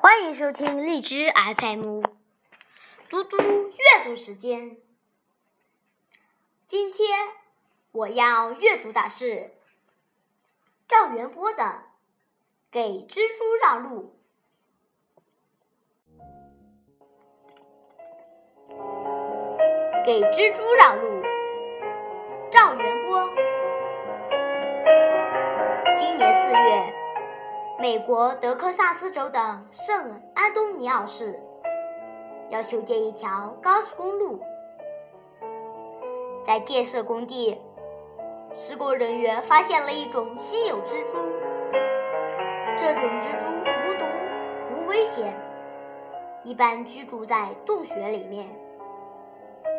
欢迎收听荔枝 FM，嘟嘟阅读时间。今天我要阅读的是赵元波的《给蜘蛛让路》。给蜘蛛让路，美国德克萨斯州的圣安东尼奥市要修建一条高速公路，在建设工地，施工人员发现了一种稀有蜘蛛。这种蜘蛛无毒、无危险，一般居住在洞穴里面，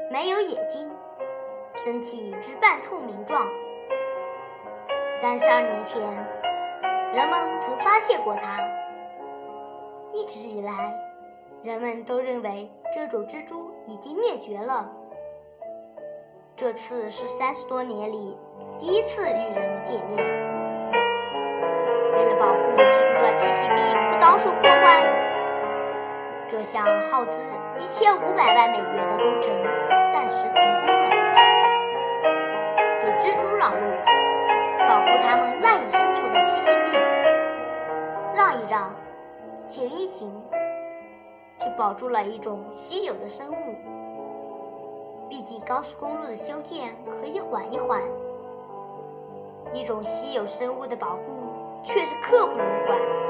没有眼睛，身体之半透明状。三十二年前。人们曾发现过它。一直以来，人们都认为这种蜘蛛已经灭绝了。这次是三十多年里第一次与人们见面。为了保护蜘蛛的栖息地不遭受破坏，这项耗资一千五百万美元的工程暂时停工了。给蜘蛛让路，保护它们赖以生存的栖息地。让一让，停一停，就保住了一种稀有的生物。毕竟高速公路的修建可以缓一缓，一种稀有生物的保护却是刻不容缓。